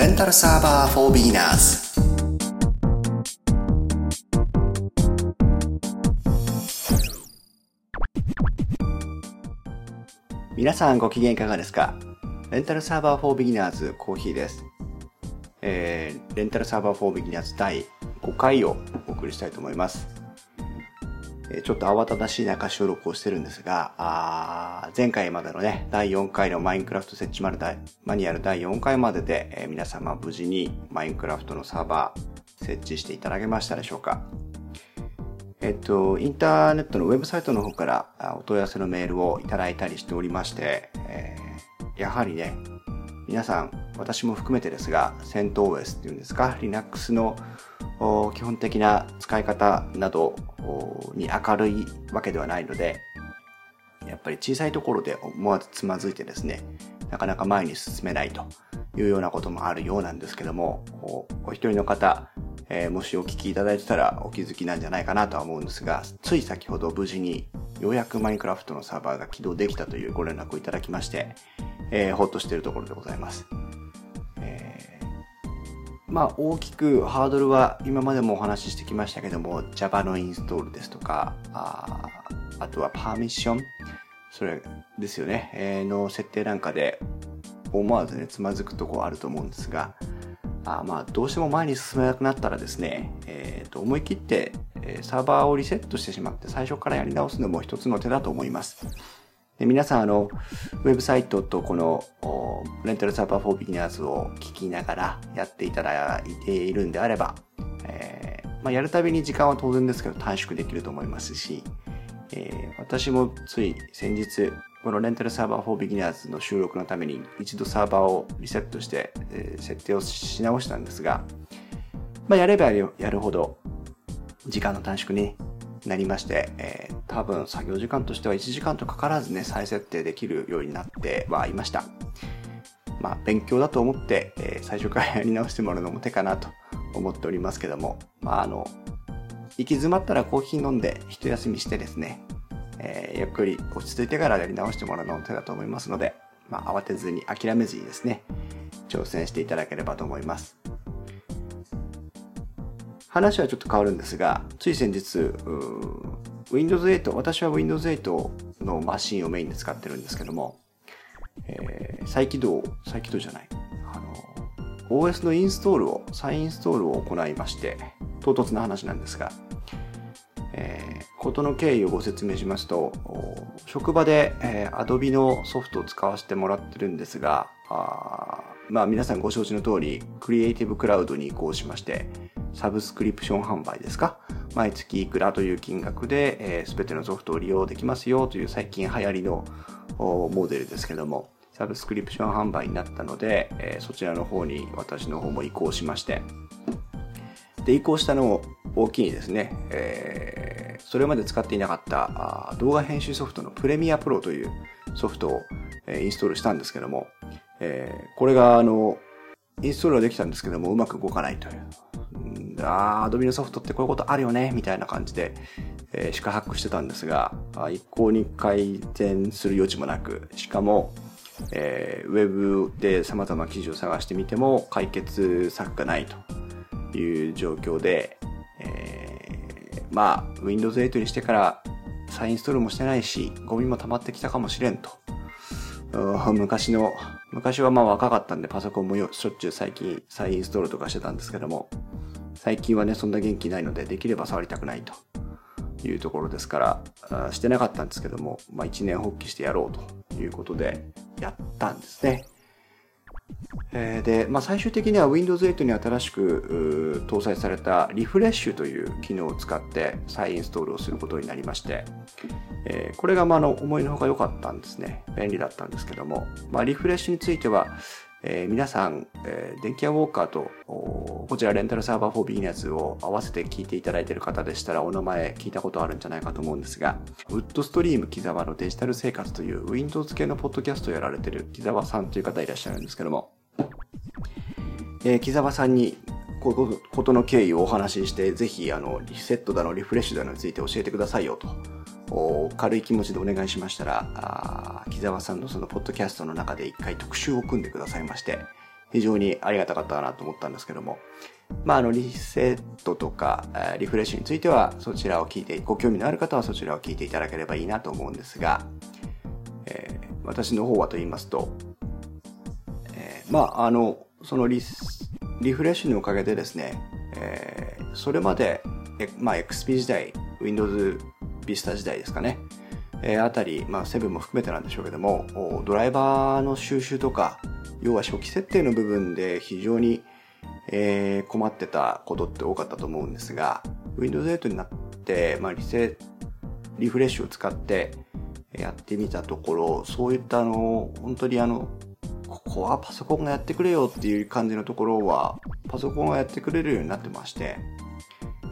レンタルサーバー for beginners 皆さんご機嫌いかがですか？レンタルサーバー for beginners コーヒーです。えー、レンタルサーバー for beginners 第5回をお送りしたいと思います。ちょっと慌ただしい中収録をしてるんですが、あ前回までのね、第4回のマインクラフト設置マルマニュアル第4回までで、えー皆様無事にマインクラフトのサーバー設置していただけましたでしょうか。えっと、インターネットのウェブサイトの方からお問い合わせのメールをいただいたりしておりまして、えーやはりね、皆さん、私も含めてですが、CentOS っていうんですか、Linux の基本的な使い方などに明るいわけではないので、やっぱり小さいところで思わずつまずいてですね、なかなか前に進めないというようなこともあるようなんですけども、おお一人の方、えーもしお聞きいただいてたらお気づきなんじゃないかなとは思うんですが、つい先ほど無事にようやくマインクラフトのサーバーが起動できたというご連絡をいただきまして、えーほっとしているところでございます。まあ大きくハードルは今までもお話ししてきましたけども Java のインストールですとかああとはパーミッションそれですよね、えーの設定なんかで思わずねつまずくとこあると思うんですがあまあどうしても前に進めなくなったらですね、えーと思い切って、サーバーをリセットしてしまって最初からやり直すのも一つの手だと思います。皆さんあのウェブサイトとこのレンタルサーバーフォービギナーズを聞きながらやっていただいているんであれば、えーまあ、やるたびに時間は当然ですけど短縮できると思いますし、えー私もつい先日このレンタルサーバーフォービギナーズの収録のために一度サーバーをリセットして、えー設定をし直したんですが、まあ、やればやるやるほど時間の短縮になりまして、えー多分作業時間としては1時間とかからずね、再設定できるようになってはいました。まあ、勉強だと思って、えー最初からやり直してもらうのも手かなと思っておりますけども、まあ、あの、行き詰まったらコーヒー飲んで一休みしてですね、えーゆっくり落ち着いてからやり直してもらうのも手だと思いますので、まあ、慌てずに諦めずにですね、挑戦していただければと思います。話はちょっと変わるんですが、つい先日、Windows 8、私は Windows 8のマシンをメインで使ってるんですけども、えー再起動、再起動じゃない、あの、OS のインストールを、再インストールを行いまして、唐突な話なんですが、えーことの経緯をご説明しますと、職場で、えー Adobe のソフトを使わせてもらってるんですが、あまあ皆さんご承知の通り、クリエイティブクラウドに移行しまして、サブスクリプション販売ですか？毎月いくらという金額で、えー、全てのソフトを利用できますよという最近流行りのモデルですけども、サブスクリプション販売になったので、えーそちらの方に私の方も移行しまして、で、移行したのを大きにですね、えーそれまで使っていなかった動画編集ソフトのプレミアプロというソフトを、えーインストールしたんですけども、えーこれがあの、インストールはできたんですけども、うまく動かないという。あー、Adobe のソフトってこういうことあるよね、みたいな感じで、えー、四苦八苦してたんですが、一向に改善する余地もなく、しかも、えーウェブで様々な記事を探してみても解決策がないという状況で、えーまあ、Windows 8にしてから再インストールもしてないし、ゴミも溜まってきたかもしれんと。昔の、昔はまあ若かったんでパソコンもしょっちゅう最近再インストールとかしてたんですけども、最近はね、そんな元気ないので、できれば触りたくないというところですから、してなかったんですけども、まあ一年発起してやろうということで、やったんですね。えで、まあ、最終的には Windows 8に新しく搭載されたリフレッシュという機能を使って再インストールをすることになりまして、えーこれがまあの思いのほか良かったんですね。便利だったんですけども、まあ、リフレッシュについては、えー皆さん、えー電気屋ウォーカーとこちらレンタルサーバー for beginners を合わせて聞いていただいている方でしたらお名前聞いたことあるんじゃないかと思うんですが、ウッドストリーム木沢のデジタル生活という Windows 系のポッドキャストをやられている木沢さんという方いらっしゃるんですけども、えー木沢さんにことの経緯をお話しして、ぜひ、あの、リセットだの、リフレッシュだのについて教えてくださいよと、軽い気持ちでお願いしましたら、木沢さんのそのポッドキャストの中で一回特集を組んでくださいまして、非常にありがたかったなと思ったんですけども、まあ、あの、リセットとか、リフレッシュについては、そちらを聞いて、ご興味のある方はそちらを聞いていただければいいなと思うんですが、えー、私の方はと言いますと、えー、まあ、あの、そのリリフレッシュのおかげでですね、えー、それまで、まあ、XP 時代、Windows Vista 時代ですかね、えー、あたり、まあ、7も含めてなんでしょうけども、ドライバーの収集とか、要は初期設定の部分で非常に、えー、困ってたことって多かったと思うんですが、Windows 8になって、まあ、リセ、リフレッシュを使ってやってみたところ、そういったあの、本当にあの、ここはパソコンがやってくれよっていう感じのところは、パソコンがやってくれるようになってまして、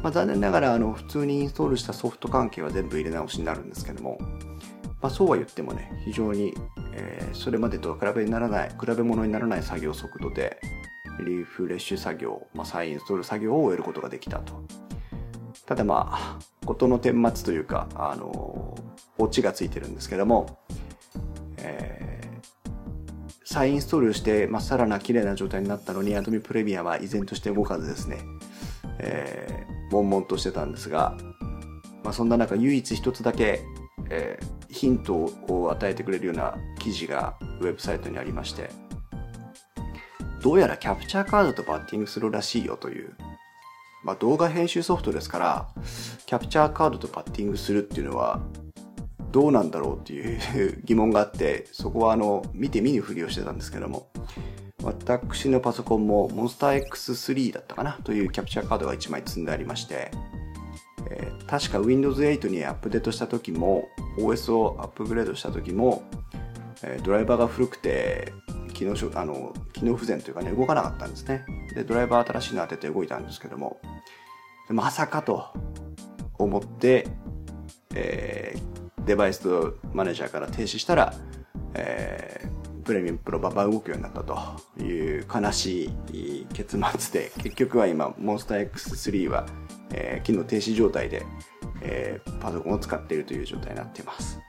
まあ、残念ながらあの普通にインストールしたソフト関係は全部入れ直しになるんですけども、まあ、そうは言ってもね、非常に、えー、それまでとは比べにならない、比べ物にならない作業速度で、リフレッシュ作業、まあ、再インストール作業を終えることができたと。ただまあ、事の顛末というか、あの、オチがついてるんですけども、えー、再インストールして、まっさらな綺麗な状態になったのに、アドミプレミアは依然として動かずですね、えー、悶々としてたんですが、まあ、そんな中唯一一つだけ、えー、ヒントを与えてくれるような記事がウェブサイトにありまして、どうやらキャプチャーカードとバッティングするらしいよという、まあ、動画編集ソフトですから、キャプチャーカードとバッティングするっていうのは、どうなんだろうっていう疑問があって、そこはあの、見て見ぬふりをしてたんですけども、私のパソコンも Monster X3 だったかなというキャプチャーカードが1枚積んでありまして、えー、確か Windows 8にアップデートした時も OS をアップグレードした時も、えー、ドライバーが古くて機能あの機能不全というかね動かなかったんですね。でドライバー新しいの当てて動いたんですけどもまさかと思って、えー、デバイスとマネージャーから停止したら、えー、プレミアムプロババ動くようになったという悲しい結末で、結局は今、モンスター X3 は、えー、機能停止状態で、えー、パソコンを使っているという状態になっています。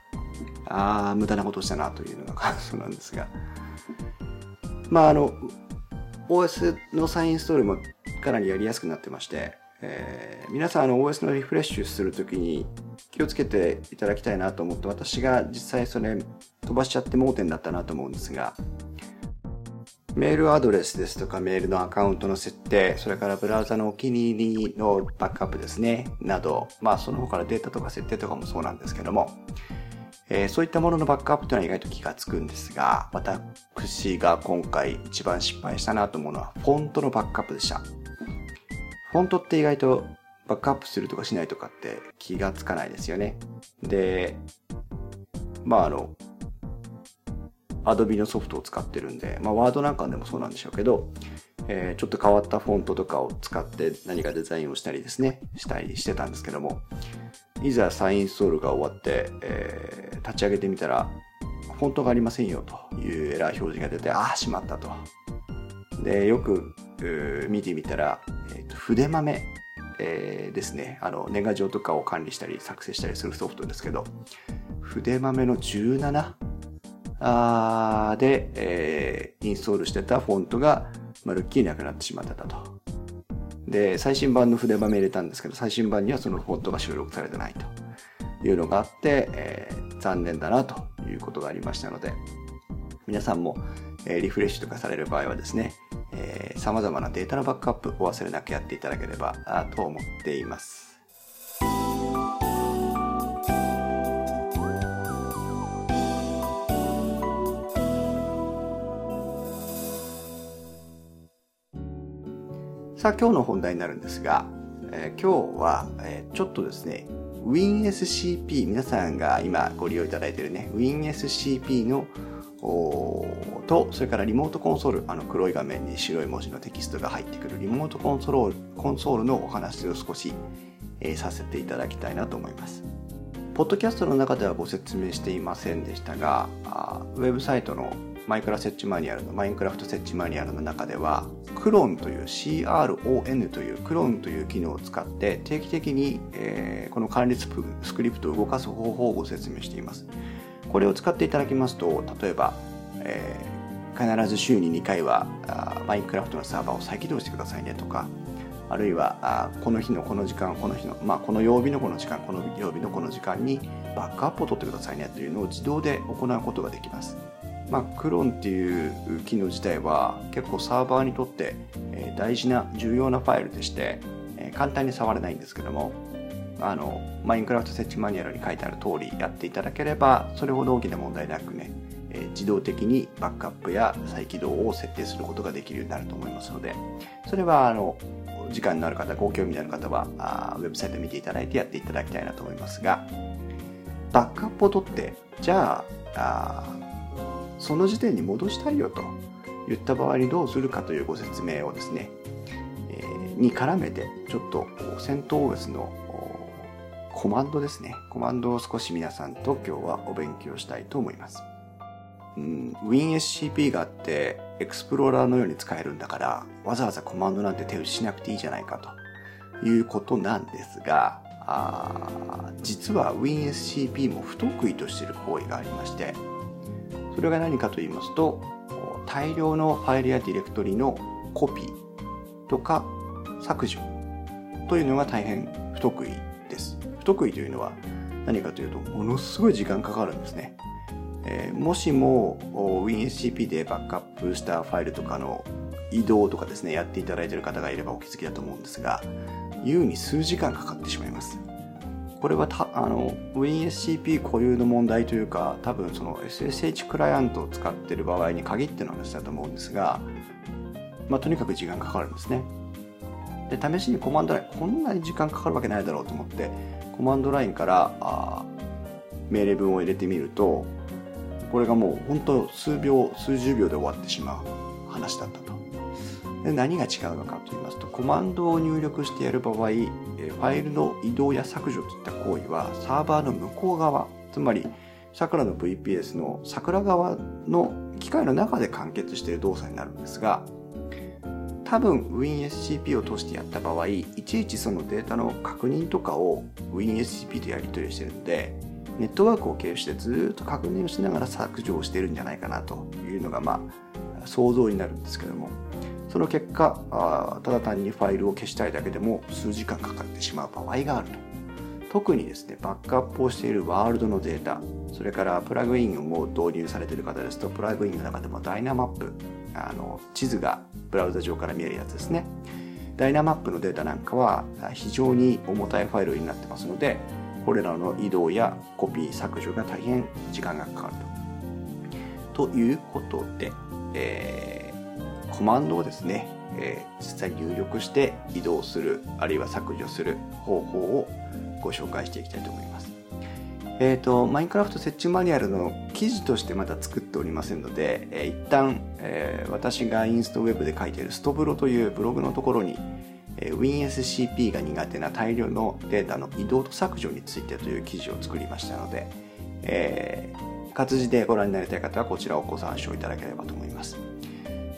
あー、無駄なことしたなというのが感想なんですが。まあ、あの、OS の再インストールもかなりやりやすくなってまして、えー、皆さんあの OS のリフレッシュするときに気をつけていただきたいなと思って私が実際それ飛ばしちゃって盲点だったなと思うんですがメールアドレスですとかメールのアカウントの設定、それからブラウザのお気に入りのバックアップですね、など、まあその他のデータとか設定とかもそうなんですけども、えー、そういったもののバックアップというのは意外と気がつくんですが、私が今回一番失敗したなと思うのは、フォントのバックアップでした。フォントって意外とバックアップするとかしないとかって気がつかないですよね。で、まああの、Adobe のソフトを使ってるんで、まあ Word なんかでもそうなんでしょうけど、えー、ちょっと変わったフォントとかを使って何かデザインをしたりですね、したりしてたんですけども、いざ再インストールが終わって、えー、立ち上げてみたら、フォントがありませんよというエラー表示が出て、ああ、しまったと。で、よく見てみたら、えーと、筆豆、えー、ですね。あの、年賀状とかを管理したり作成したりするソフトですけど、筆豆の17あで、えー、インストールしてたフォントがまるっきりなくなってしまってたと。で、最新版の筆豆入れたんですけど、最新版にはそのフォントが収録されてないというのがあって、えー、残念だなということがありましたので、皆さんも、えー、リフレッシュとかされる場合はですね、えー、様々なデータのバックアップお忘れなくやっていただければと思っています。さあ今日の本題になるんですが、えー、今日は、えー、ちょっとですね WinSCP 皆さんが今ご利用いただいているね WinSCP のと、それからリモートコンソール、あの黒い画面に白い文字のテキストが入ってくるリモートコンソールコンソールのお話を少し、えー、させていただきたいなと思います。ポッドキャストの中ではご説明していませんでしたが、あウェブサイトのマイクラ設置マニュアルのマインクラフト設置マニュアルの中では、クローンという CRON というクローンという機能を使って定期的に、えー、この管理スクリプトを動かす方法をご説明しています。これを使っていただきますと、例えば、えー、必ず週に2回はマインクラフトのサーバーを再起動してくださいねとかあるいはこの日のこの時間この日の、まあ、この曜日のこの時間この曜日のこの時間にバックアップを取ってくださいねというのを自動で行うことができます。まあ、クロンっていう機能自体は結構サーバーにとって大事な重要なファイルでして簡単に触れないんですけどもあのマインクラフト設置マニュアルに書いてある通りやっていただければそれほど大きな問題なくね自動的にバックアップや再起動を設定することができるようになると思いますのでそれはあの時間のある方ご興味のある方はウェブサイト見ていただいてやっていただきたいなと思いますがバックアップを取ってじゃあその時点に戻したいよと言った場合にどうするかというご説明をですね、えー、に絡めてちょっと戦闘 OS のコマンドですね。コマンドを少し皆さんと今日はお勉強したいと思います。うん、WinSCP があって、エクスプローラーのように使えるんだから、わざわざコマンドなんて手打ちしなくていいじゃないかということなんですが、あ実は WinSCP も不得意としている行為がありまして、それが何かと言いますと、大量のファイルやディレクトリのコピーとか削除というのが大変不得意です。不得意というのは何かというと、ものすごい時間かかるんですね。えー、もしも WinSCP でバックアップしたファイルとかの移動とかですね、やっていただいている方がいればお気づきだと思うんですが、優に数時間かかってしまいます。これはたあの WinSCP 固有の問題というか多分その SSH クライアントを使っている場合に限っての話だと思うんですが、まあ、とにかく時間かかるんですね。で試しにコマンドラインこんなに時間かかるわけないだろうと思ってコマンドラインからあ命令文を入れてみるとこれがもう本当数秒数十秒で終わってしまう話だったと。何が違うのかと言いますとコマンドを入力してやる場合ファイルの移動や削除といった行為はサーバーの向こう側つまり桜の VPS の桜側の機械の中で完結している動作になるんですが多分 WinSCP を通してやった場合いちいちそのデータの確認とかを WinSCP とやり取りしてるのでネットワークを経由してずっと確認をしながら削除をしてるんじゃないかなというのがまあ想像になるんですけども。その結果あただ単にファイルを消したいだけでも数時間かかってしまう場合があると特にですねバックアップをしているワールドのデータそれからプラグインも導入されている方ですとプラグインの中でもダイナマップあの地図がブラウザ上から見えるやつですねダイナマップのデータなんかは非常に重たいファイルになってますのでこれらの移動やコピー削除が大変時間がかかると。ということで、えーコマンドをですね、えー、実際入力して移動する、あるいは削除する方法をご紹介していきたいと思います。えっ、ー、と、マインクラフト設置マニュアルの記事としてまだ作っておりませんので、えー、一旦、えー、私がインストウェブで書いているストブロというブログのところに、えー、WinSCP が苦手な大量のデータの移動と削除についてという記事を作りましたので、えー、活字でご覧になりたい方はこちらをご参照いただければと思います。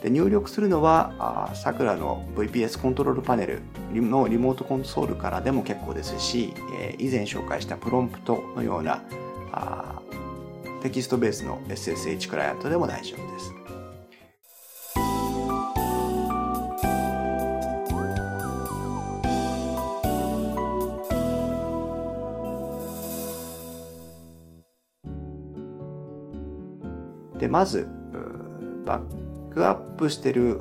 で入力するのは、さくらの VPS コントロールパネルのリモートコンソールからでも結構ですし、えー、以前紹介したプロンプトのようなあテキストベースの SSH クライアントでも大丈夫です。で、まず、バッックアップしてる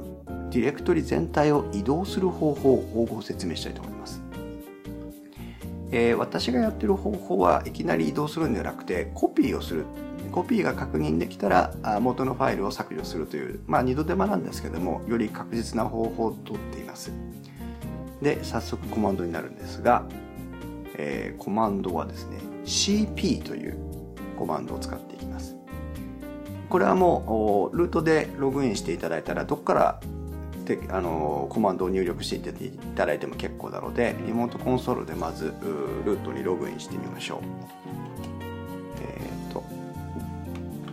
ディレクトリ全体を移動する方法をご説明したいと思います。えー、私がやってる方法はいきなり移動するんではなくてコピーをする。コピーが確認できたら元のファイルを削除するという、まあ、二度手間なんですけどもより確実な方法をとっています。で早速コマンドになるんですが、えー、コマンドはですね cp というコマンドを使っていきます。これはもうルートでログインしていただいたらどこからあのコマンドを入力していただいても結構なのでリモートコンソールでまずルートにログインしてみましょう。えっ、ー、と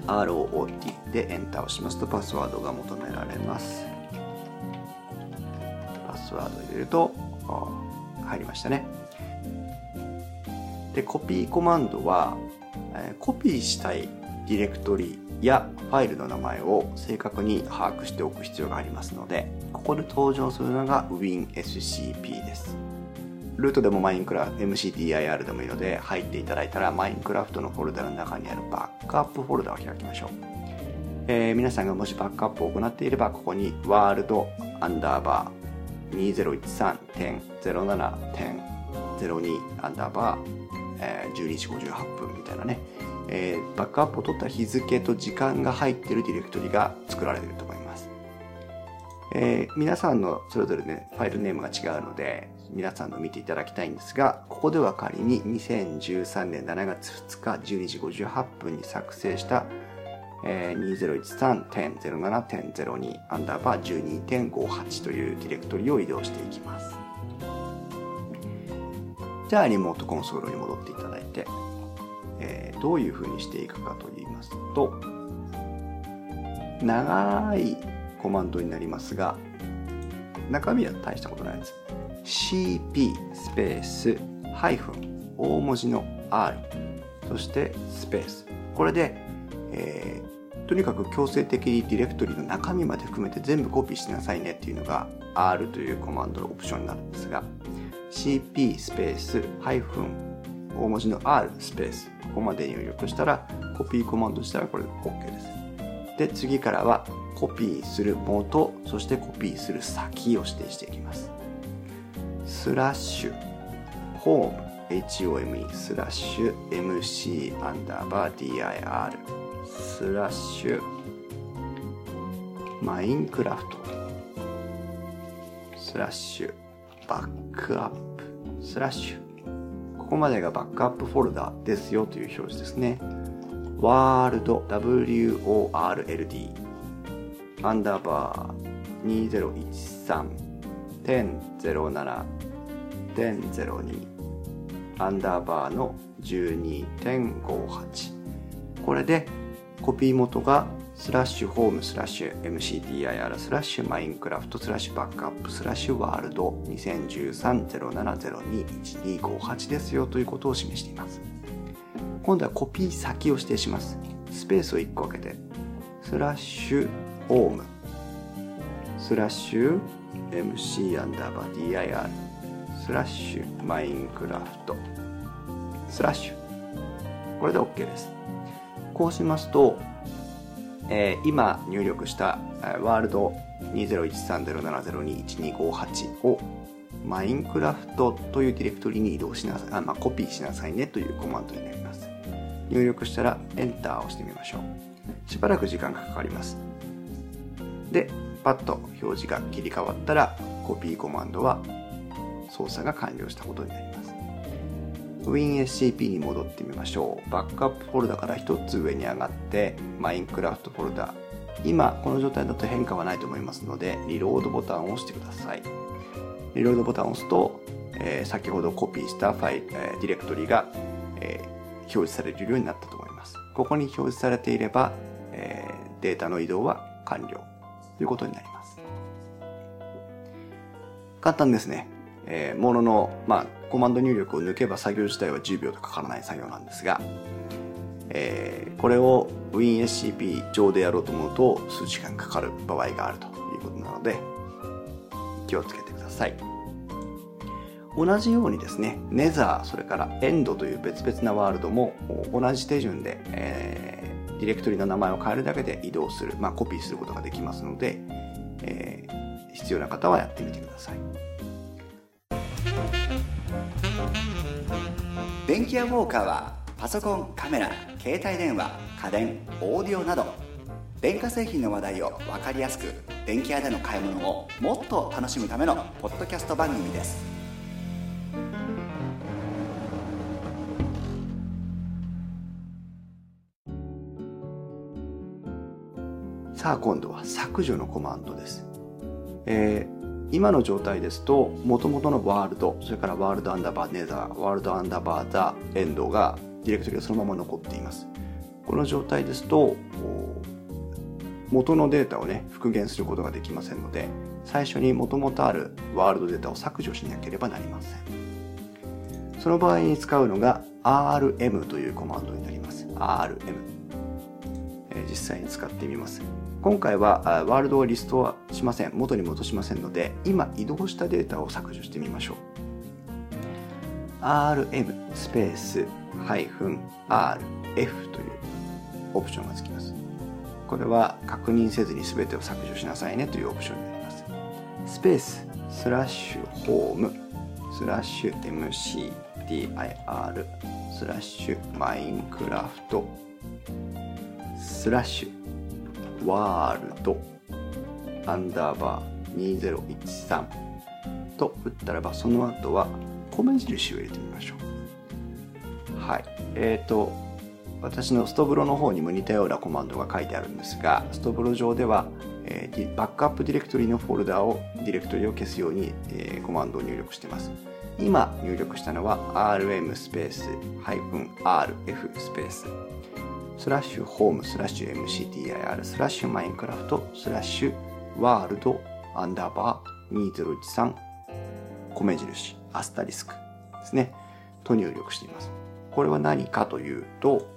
ROT でエンターをしますとパスワードが求められます。パスワード入れると入りましたね。でコピーコマンドはコピーしたいディレクトリやファイルの名前を正確に把握しておく必要がありますのでここで登場するのが WinSCP です。ルートでもマインクラフト MCDIR でもいいので入っていただいたらマインクラフトのフォルダの中にあるバックアップフォルダを開きましょう、えー、皆さんがもしバックアップを行っていればここにワールドアンダーバー2013.07.02アンダーバー、えー、12時58分みたいなねえー、バックアップを取った日付と時間が入っているディレクトリが作られていると思います。えー、皆さんのそれぞれね、ファイルネームが違うので、皆さんの見ていただきたいんですが、ここでは仮に2013年7月2日12時58分に作成した、えー、2013.07.02アンダーバー12.58というディレクトリを移動していきます。じゃあ、リモートコンソールに戻っていただいて、どういうふうにしていくかと言いますと、長いコマンドになりますが、中身は大したことないです。cp スペースハイフン大文字の r そしてスペースこれで、えー、とにかく強制的にディレクトリの中身まで含めて全部コピーしなさいねっていうのが r というコマンドのオプションになるんですが cp スペースハイフン大文字の R スペース、ここまで入力したら、コピーコマンドしたらこれで OK です。で、次からは、コピーする元、そしてコピーする先を指定していきます。スラッシュ、ホーム、home スラッシュ mc アンダーバー dir スラッシュマインクラフトスラッシュバックアップスラッシュここまでがバックアップフォルダですよという表示ですね。world, w-o-r-l-d, アンダーバー2013.07.02アンダーバーの12.58これでコピー元がスラッシュホームスラッシュ MCDIR スラッシュマインクラフトスラッシュバックアップスラッシュワールド2013-0702-1258ですよということを示しています。今度はコピー先を指定します。スペースを1個開けて、スラッシュホームスラッシュ MC アンダーバー DIR スラッシュマインクラフトスラッシュこれで OK です。こうしますと、えー、今入力したワールド201307021258をマインクラフトというディレクトリに移動しなさい、あまあ、コピーしなさいねというコマンドになります。入力したらエンターを押してみましょう。しばらく時間がかかります。で、パッと表示が切り替わったらコピーコマンドは操作が完了したことになります。WinSCP に戻ってみましょう。バックアップフォルダから1つ上に上がって、Minecraft フォルダ。今、この状態だと変化はないと思いますので、リロードボタンを押してください。リロードボタンを押すと、えー、先ほどコピーしたファイル、えー、ディレクトリが、えー、表示されるようになったと思います。ここに表示されていれば、えー、データの移動は完了ということになります。簡単ですね。えー、ものの、まあ、コマンド入力を抜けば作業自体は10秒とかからない作業なんですが、えー、これを WinSCP 上でやろうと思うと数時間かかる場合があるということなので、気をつけてください。同じようにですね、ネザー、それからエンドという別々なワールドも同じ手順で、えー、ディレクトリの名前を変えるだけで移動する、まあ、コピーすることができますので、えー、必要な方はやってみてください。電気屋ウォーカーはパソコンカメラ携帯電話家電オーディオなど電化製品の話題を分かりやすく電気屋での買い物をもっと楽しむためのポッドキャスト番組です。さあ今度は削除のコマンドです、えー今の状態ですと、元々のワールド、それからワールドアンダーバーネザー、ワールドアンダーバーザエンドが、ディレクトリがそのまま残っています。この状態ですと、元のデータをね、復元することができませんので、最初に元々あるワールドデータを削除しなければなりません。その場合に使うのが rm というコマンドになります。rm。実際に使ってみます今回はワールドをリストはしません。元に戻しませんので今移動したデータを削除してみましょう。rm スペース -rf というオプションがつきます。これは確認せずに全てを削除しなさいねというオプションになります。スペーススラッシュホームスラッシュ MCDIR スラッシュマインクラフトスラッシュワールドアンダーバー2013と打ったらばその後は米印を入れてみましょう。はい。えっ、ー、と私のストブロの方にも似たようなコマンドが書いてあるんですがストブロ上では、えー、バックアップディレクトリのフォルダをディレクトリを消すように、えー、コマンドを入力しています。今入力したのは rm スペース -rf スペース。スラッシュホームスラッシュ mcdir スラッシュマインクラフトスラッシュワールドアンダーバー2013米印アスタリスクですねと入力していますこれは何かというと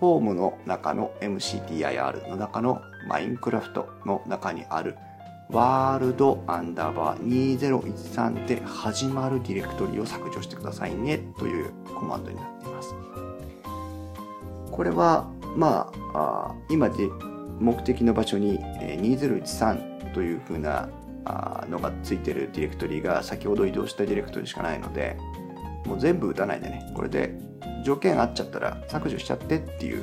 ホームの中の MCDIR の中のマインクラフトの中にあるワールドアンダーバー2013で始まるディレクトリを削除してくださいねというコマンドになっています。これは、まあ、あ今で目的の場所に2013というふうなのがついてるディレクトリが先ほど移動したディレクトリしかないので、もう全部打たないでね、これで条件合っちゃったら削除しちゃってっていう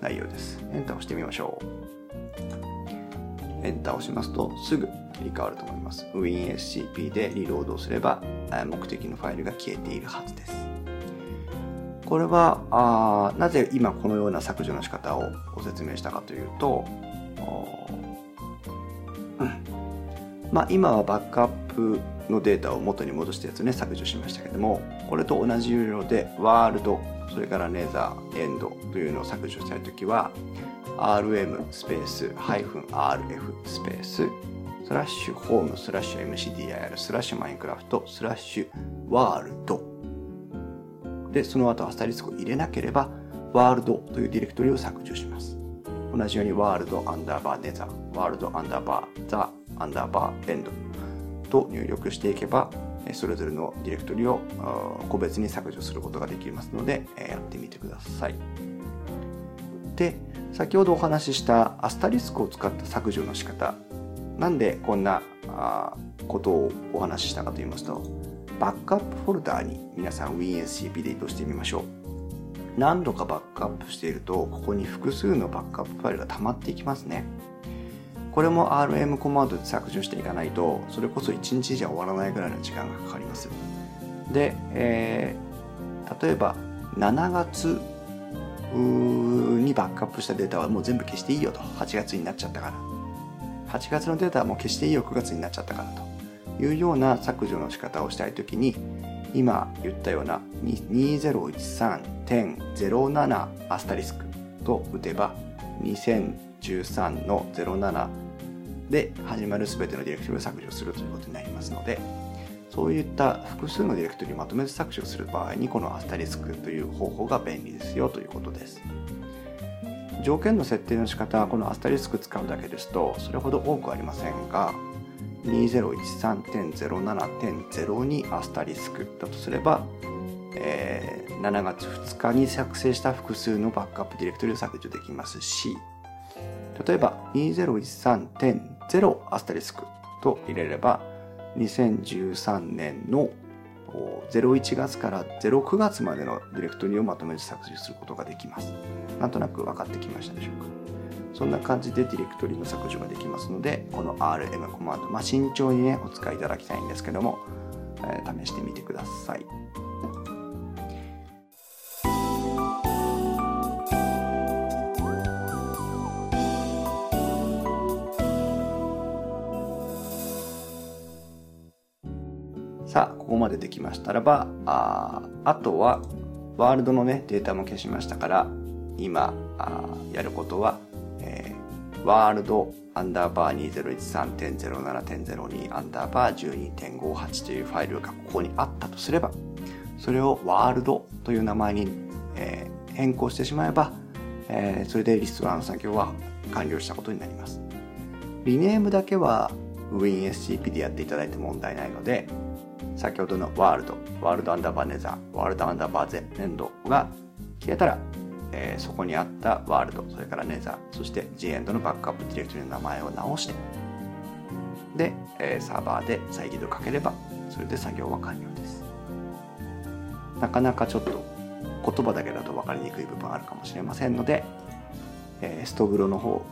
内容です。エンターを押してみましょう。エンターを押しますとすぐ切り替わると思います。WinSCP でリロードすれば目的のファイルが消えているはずです。これはあなぜ今このような削除の仕方をご説明したかというと、うん、まあ今はバックアップのデータを元に戻したやつね削除しましたけどもこれと同じ要領でワールドそれからネザーエンドというのを削除したいときは rm スペース -rf スペーススラッシュホームスラッシュ mcdir スラッシュマインクラフトスラッシュワールドでその後アスタリスクを入れなければワールドというディレクトリを削除します。同じようにワールドアンダーバーネザーワールドアンダーバーザアンダーバーエンドと入力していけばそれぞれのディレクトリを個別に削除することができますのでやってみてください。で先ほどお話ししたアスタリスクを使った削除の仕方。なんでこんなことをお話ししたかと言いますとバックアップフォルダーに皆さん WinSCP で移動してみましょう。何度かバックアップしているとここに複数のバックアップファイルが溜まっていきますね。これも RM コマンドで削除していかないとそれこそ1日じゃ終わらないぐらいの時間がかかります。で、えー、例えば7月にバックアップしたデータはもう全部消していいよと。8月になっちゃったから。8月のデータはもう消していいよ。9月になっちゃったからと。いうような削除の仕方をしたいときに今言ったような2013.07アスタリスクと打てば2013の07で始まる全てのディレクトリを削除するということになりますのでそういった複数のディレクトリをまとめて削除する場合にこのアスタリスクという方法が便利ですよということです。条件の設定の仕方はこのアスタリスク使うだけですとそれほど多くありませんが2013.07.02アスタリスクだとすれば、えー、7月2日に作成した複数のバックアップディレクトリを削除できますし例えば2013.0アスタリスクと入れれば2013年の01月から09月までのディレクトリをまとめて削除することができます。なんとなく分かってきましたでしょうか？そんな感じでディレクトリの削除ができますので、この RM コマンド、まあ、慎重にね、お使いいただきたいんですけども、えー、試してみてください。さあ、ここまでできましたらば、ああとは、ワールドのね、データも消しましたから、今、あやることは、ワールドアンダーバー2013.07.02アンダーバー12.58というファイルがここにあったとすれば、それをワールドという名前に、えー、変更してしまえば、えー、それでリストラの作業は完了したことになります。リネームだけは WinSCP でやっていただいて問題ないので、先ほどのワールド、ワールドアンダーバーネザー、ワールドアンダーバーゼネンドが消えたら、えー、そこにあったワールド、それからネザー、そして G エンドのバックアップディレクトリの名前を直して、で、えー、サーバーで再起動かければ、それで作業は完了です。なかなかちょっと言葉だけだと分かりにくい部分あるかもしれませんので、えー、ストブロの方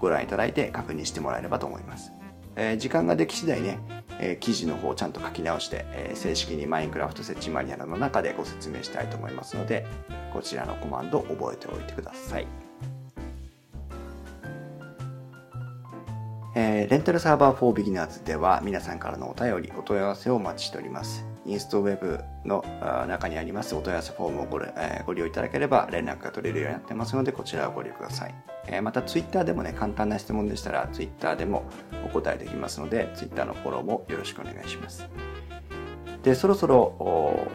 ご覧いただいて確認してもらえればと思います。えー、時間ができ次第ね、えー、記事の方をちゃんと書き直して、えー、正式にマインクラフト設置マニュアルの中でご説明したいと思いますので、こちらのコマンドを覚えておいてください。えー、レンタルサーバー for Beginners では皆さんからのお便り、お問い合わせをお待ちしております。インストウェブの中にありますお問い合わせフォームをご,、えー、ご利用いただければ連絡が取れるようになってますので、こちらをご利用ください。えー、また Twitter でもね、簡単な質問でしたら Twitter でもお答えできますので、Twitter のフォローもよろしくお願いします。で、そろそろ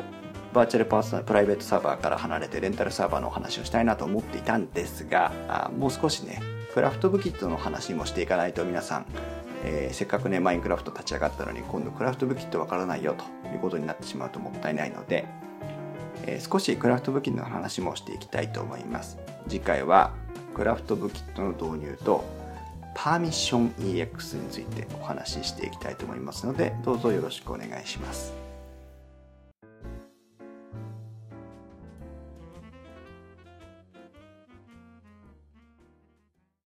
バーチャルパーソナルプライベートサーバーから離れてレンタルサーバーのお話をしたいなと思っていたんですが、あもう少しね、クラフトブキットの話もしていかないと皆さん、えー、せっかくねマインクラフト立ち上がったのに今度クラフト武器ってわからないよということになってしまうともったいないので、えー、少しクラフト武器の話もしていきたいと思います次回はクラフトブキットの導入とパーミッション EX についてお話ししていきたいと思いますのでどうぞよろしくお願いします。